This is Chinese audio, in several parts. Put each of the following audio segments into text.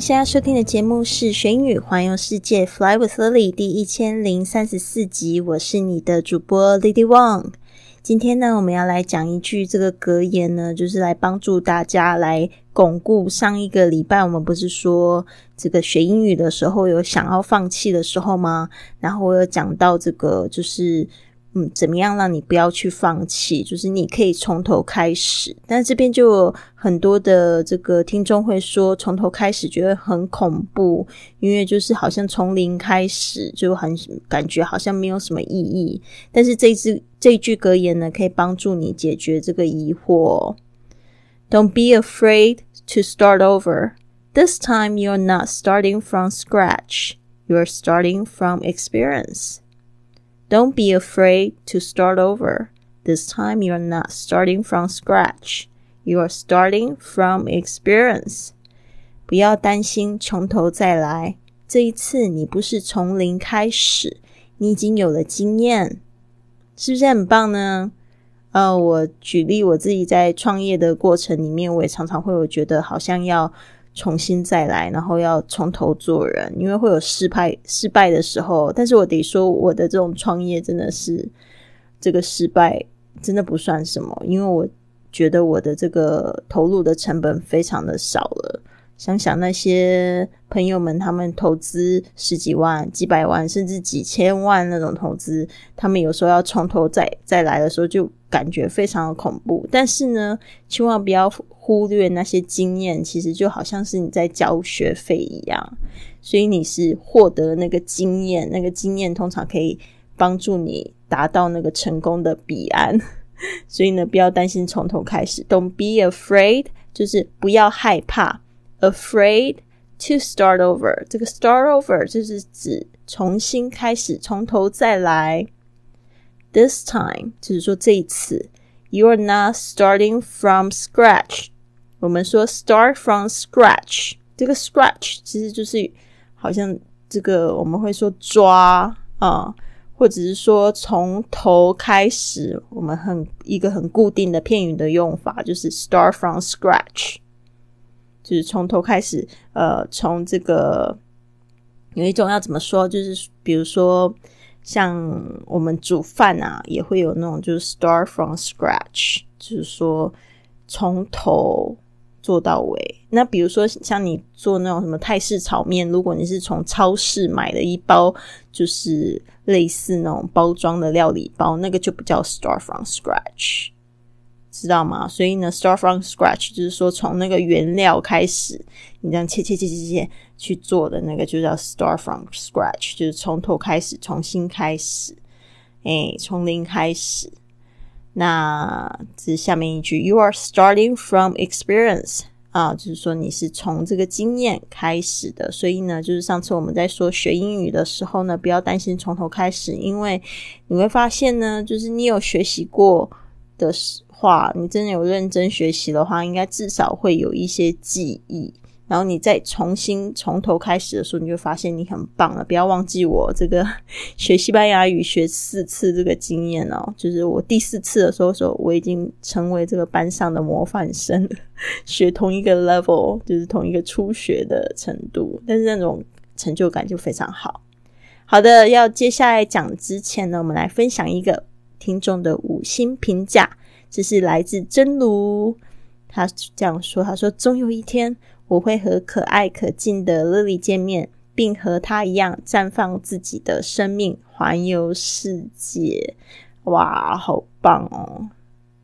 现在收听的节目是《学英语环游世界 Fly with Lily》第一千零三十四集，我是你的主播 Lily Wang。今天呢，我们要来讲一句这个格言呢，就是来帮助大家来巩固上一个礼拜我们不是说这个学英语的时候有想要放弃的时候吗？然后我有讲到这个就是。嗯，怎么样让你不要去放弃？就是你可以从头开始，但这边就有很多的这个听众会说，从头开始觉得很恐怖，因为就是好像从零开始就很感觉好像没有什么意义。但是这支这句格言呢，可以帮助你解决这个疑惑。Don't be afraid to start over. This time you're not starting from scratch. You're starting from experience. Don't be afraid to start over. This time you are not starting from scratch. You are starting from experience. 不要担心，从头再来。这一次你不是从零开始，你已经有了经验，是不是很棒呢？呃，我举例我自己在创业的过程里面，我也常常会有觉得好像要。 重新再来，然后要从头做人，因为会有失败失败的时候。但是我得说，我的这种创业真的是这个失败真的不算什么，因为我觉得我的这个投入的成本非常的少了。想想那些朋友们，他们投资十几万、几百万，甚至几千万那种投资，他们有时候要从头再再来的时候，就感觉非常的恐怖。但是呢，千万不要忽略那些经验，其实就好像是你在交学费一样，所以你是获得那个经验，那个经验通常可以帮助你达到那个成功的彼岸。所以呢，不要担心从头开始，Don't be afraid，就是不要害怕。Afraid to start over，这个 start over 就是指重新开始，从头再来。This time 就是说这一次，You are not starting from scratch。我们说 start from scratch，这个 scratch 其实就是好像这个我们会说抓啊，或者是说从头开始。我们很一个很固定的片语的用法就是 start from scratch。就是从头开始，呃，从这个有一种要怎么说，就是比如说像我们煮饭啊，也会有那种就是 start from scratch，就是说从头做到尾。那比如说像你做那种什么泰式炒面，如果你是从超市买的一包，就是类似那种包装的料理包，那个就不叫 start from scratch。知道吗？所以呢，start from scratch 就是说从那个原料开始，你这样切切切切切去做的那个，就叫 start from scratch，就是从头开始，重新开始，哎，从零开始。那这下面一句，You are starting from experience 啊，就是说你是从这个经验开始的。所以呢，就是上次我们在说学英语的时候呢，不要担心从头开始，因为你会发现呢，就是你有学习过的时。话，你真的有认真学习的话，应该至少会有一些记忆。然后你再重新从头开始的时候，你就发现你很棒了。不要忘记我这个学西班牙语学四次这个经验哦，就是我第四次的时候，说我已经成为这个班上的模范生，学同一个 level，就是同一个初学的程度，但是那种成就感就非常好。好的，要接下来讲之前呢，我们来分享一个听众的五星评价。这是来自真如，他这样说：“他说，终有一天，我会和可爱可敬的 Lily 见面，并和她一样绽放自己的生命，环游世界。哇，好棒哦！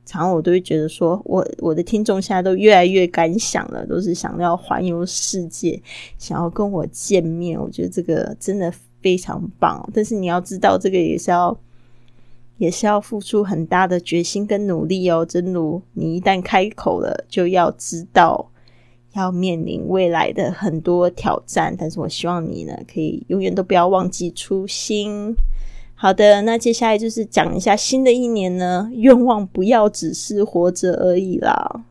常常我都会觉得，说我我的听众现在都越来越敢想了，都是想要环游世界，想要跟我见面。我觉得这个真的非常棒。但是你要知道，这个也是要。”也是要付出很大的决心跟努力哦，真如你一旦开口了，就要知道要面临未来的很多挑战，但是我希望你呢，可以永远都不要忘记初心。好的，那接下来就是讲一下新的一年呢，愿望不要只是活着而已啦。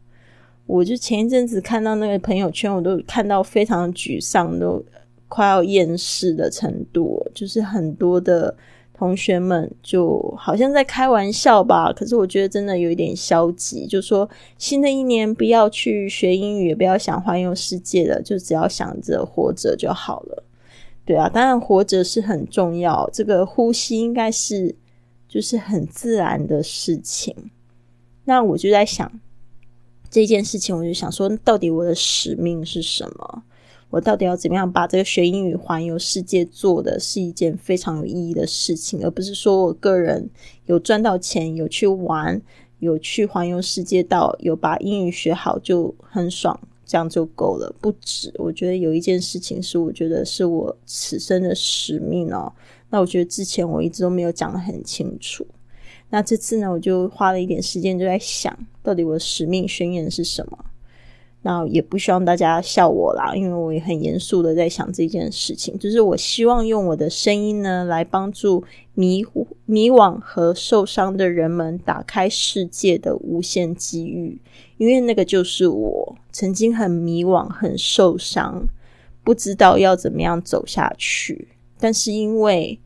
我就前一阵子看到那个朋友圈，我都看到非常沮丧，都快要厌世的程度，就是很多的。同学们就好像在开玩笑吧，可是我觉得真的有一点消极，就说新的一年不要去学英语，也不要想环游世界了，就只要想着活着就好了。对啊，当然活着是很重要，这个呼吸应该是就是很自然的事情。那我就在想这件事情，我就想说，到底我的使命是什么？我到底要怎么样把这个学英语环游世界做的是一件非常有意义的事情，而不是说我个人有赚到钱、有去玩、有去环游世界到有把英语学好就很爽，这样就够了。不止，我觉得有一件事情是我觉得是我此生的使命哦。那我觉得之前我一直都没有讲的很清楚。那这次呢，我就花了一点时间就在想，到底我的使命宣言是什么。那也不希望大家笑我啦，因为我也很严肃的在想这件事情。就是我希望用我的声音呢，来帮助迷迷惘和受伤的人们打开世界的无限机遇。因为那个就是我曾经很迷惘、很受伤，不知道要怎么样走下去。但是因为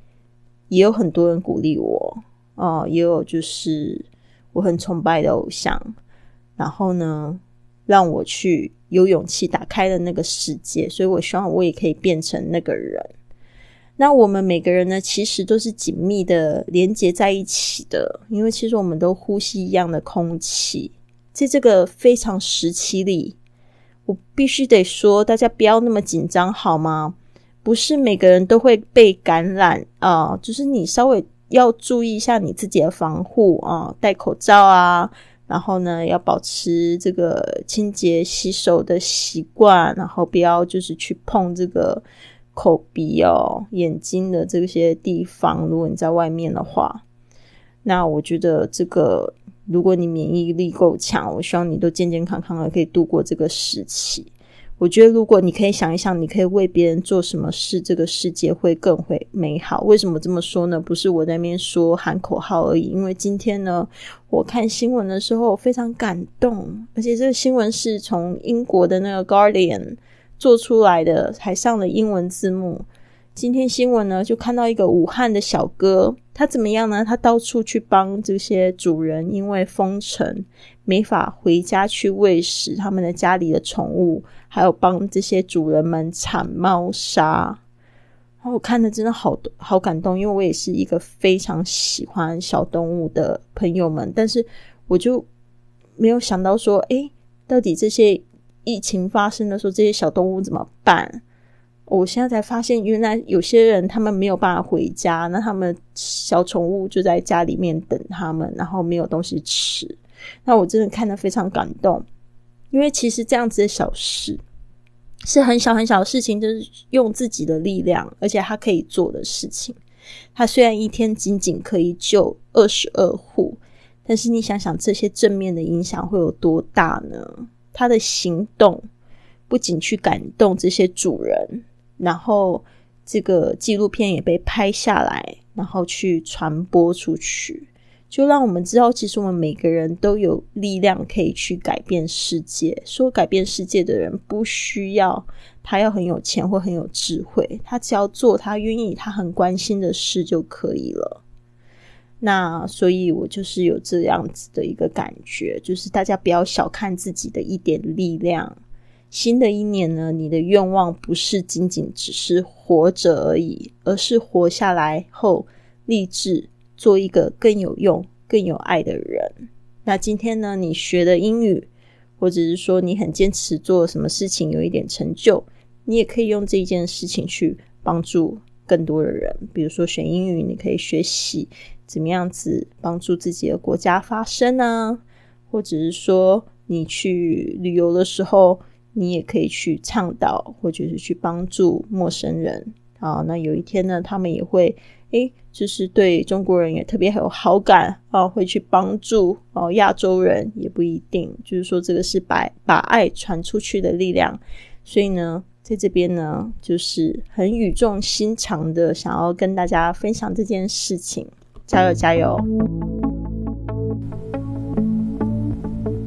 也有很多人鼓励我，哦，也有就是我很崇拜的偶像，然后呢。让我去有勇气打开了那个世界，所以我希望我也可以变成那个人。那我们每个人呢，其实都是紧密的连接在一起的，因为其实我们都呼吸一样的空气。在这个非常时期里，我必须得说，大家不要那么紧张好吗？不是每个人都会被感染啊，就是你稍微要注意一下你自己的防护啊，戴口罩啊。然后呢，要保持这个清洁洗手的习惯，然后不要就是去碰这个口鼻哦、眼睛的这些地方。如果你在外面的话，那我觉得这个，如果你免疫力够强，我希望你都健健康康的可以度过这个时期。我觉得，如果你可以想一想，你可以为别人做什么事，这个世界会更会美好。为什么这么说呢？不是我在那边说喊口号而已。因为今天呢，我看新闻的时候非常感动，而且这个新闻是从英国的那个 Guardian 做出来的，还上了英文字幕。今天新闻呢，就看到一个武汉的小哥，他怎么样呢？他到处去帮这些主人，因为封城没法回家去喂食他们的家里的宠物，还有帮这些主人们铲猫砂。然后我看的真的好好感动，因为我也是一个非常喜欢小动物的朋友们，但是我就没有想到说，诶，到底这些疫情发生的时候，这些小动物怎么办？我现在才发现，原来有些人他们没有办法回家，那他们小宠物就在家里面等他们，然后没有东西吃。那我真的看得非常感动，因为其实这样子的小事是很小很小的事情，就是用自己的力量，而且他可以做的事情。他虽然一天仅仅可以救二十二户，但是你想想这些正面的影响会有多大呢？他的行动不仅去感动这些主人。然后，这个纪录片也被拍下来，然后去传播出去，就让我们知道，其实我们每个人都有力量可以去改变世界。说改变世界的人，不需要他要很有钱或很有智慧，他只要做他愿意、他很关心的事就可以了。那所以，我就是有这样子的一个感觉，就是大家不要小看自己的一点力量。新的一年呢，你的愿望不是仅仅只是活着而已，而是活下来后立志做一个更有用、更有爱的人。那今天呢，你学的英语，或者是说你很坚持做什么事情，有一点成就，你也可以用这一件事情去帮助更多的人。比如说学英语，你可以学习怎么样子帮助自己的国家发声啊，或者是说你去旅游的时候。你也可以去倡导，或者是去帮助陌生人，啊，那有一天呢，他们也会诶，就是对中国人也特别有好感啊，会去帮助哦亚洲人也不一定，就是说这个是把把爱传出去的力量，所以呢，在这边呢，就是很语重心长的想要跟大家分享这件事情，加油加油！